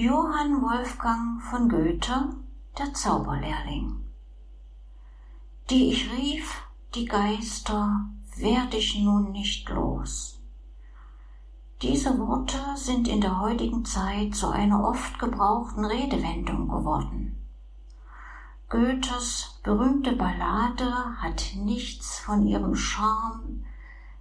Johann Wolfgang von Goethe, der Zauberlehrling. Die ich rief, die Geister, werd ich nun nicht los. Diese Worte sind in der heutigen Zeit zu einer oft gebrauchten Redewendung geworden. Goethes berühmte Ballade hat nichts von ihrem Charme,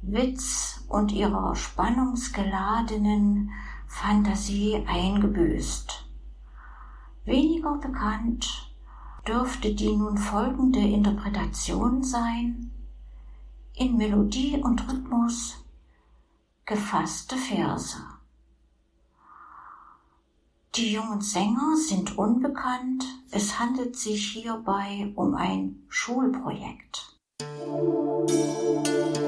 Witz und ihrer spannungsgeladenen Fantasie eingebüßt. Weniger bekannt dürfte die nun folgende Interpretation sein, in Melodie und Rhythmus gefasste Verse. Die jungen Sänger sind unbekannt, es handelt sich hierbei um ein Schulprojekt. Musik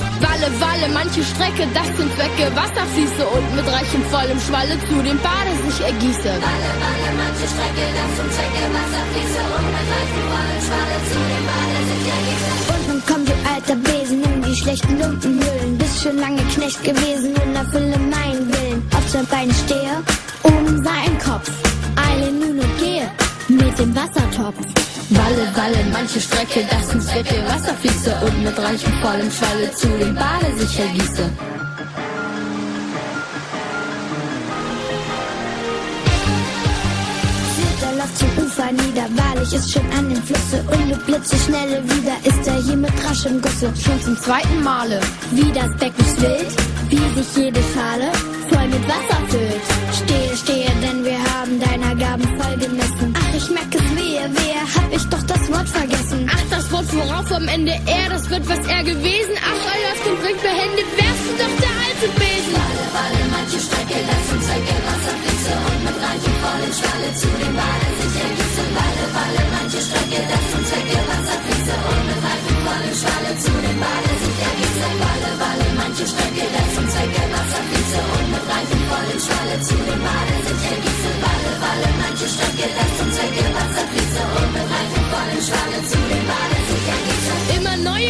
Walle, Walle, manche Strecke, das sind Zwecke, Wasserfließe und mit reichem vollem Schwalle zu dem Bade sich ergieße. Walle, Walle, manche Strecke, das sind Zwecke, Wasserfließe und mit reichem vollem Schwalle zu dem Bade sich ergieße. Und nun kommt du alter Besen um die schlechten Lumpenhüllen, bist schon lange Knecht gewesen und erfülle meinen Willen. Auf zwei Beinen stehe, um sein Kopf, eile nun und gehe mit dem Wassertopf. Walle, Walle, manche Strecke, das ins Wette Wasser fließe und mit reichem vollem Schwalle zu dem Bade sich ergieße. zum Ufer nieder, wahrlich ist schon an dem Flusse und du blitze schnelle wieder, ist er hier mit raschem Gusse. Schon zum zweiten Male, wie das Becken schwillt, wie sich jede Schale voll mit Wasser füllt. Stehe, stehe, denn wir haben deiner Gaben voll gemessen. Ach, ich merke es wehe, wehe, hab ich doch das Wort vergessen. Ach, das Wort worauf am Ende er, das wird was er gewesen. Ach, er läuft und bringt behende, wärst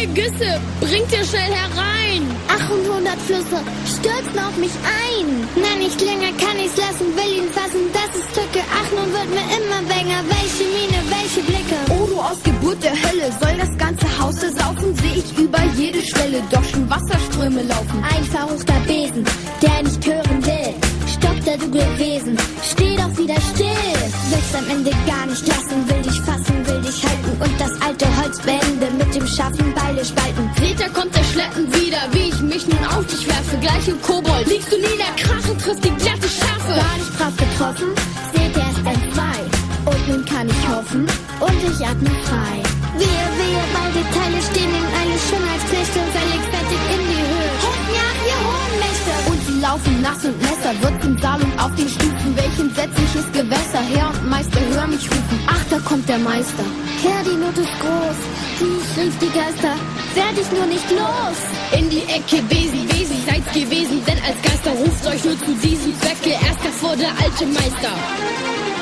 Neue Güsse, bringt ihr schnell herein. Ach und hundert Flüsse stürzen auf mich ein. Na, nicht länger kann ich's lassen, will ihn fassen, das ist Tücke. Ach, nun wird mir immer bänger, welche Miene, welche Blicke. Oh, du aus Geburt der Hölle, soll das ganze Haus saufen, seh ich über jede Schwelle doch schon Wasserströme laufen. Ein verruchter Besen, der nicht hören will. Stopp der du gewesen, steh doch wieder still. Willst am Ende gar nicht lassen, will dich fassen, will dich halten und das alte Holz beende mit dem scharfen gleich im Kobold. Liegst du nieder, krachen, trifft die glatte Schärfe. War nicht brav getroffen, seht, er ist entzwei. Und nun kann ich hoffen und ich atme frei. Wehe, wehe, beide Teile stehen in eine Schönheitsknechte und verlegt fertig in die Höhe. Mir ab, ihr hohen Mächte! Und sie laufen nass und Messer, wird im Saal und auf den Stufen, welchen setzliches Gewässer, Herr und Meister, hör mich rufen. Ach, da kommt der Meister. Herr, die Not ist groß, die rief die Geister, werd ich nur nicht los. In die Ecke, Besi, Besi, seid's gewesen, denn als Geister ruft euch nur zu diesem Zwecke, erst hervor der alte Meister.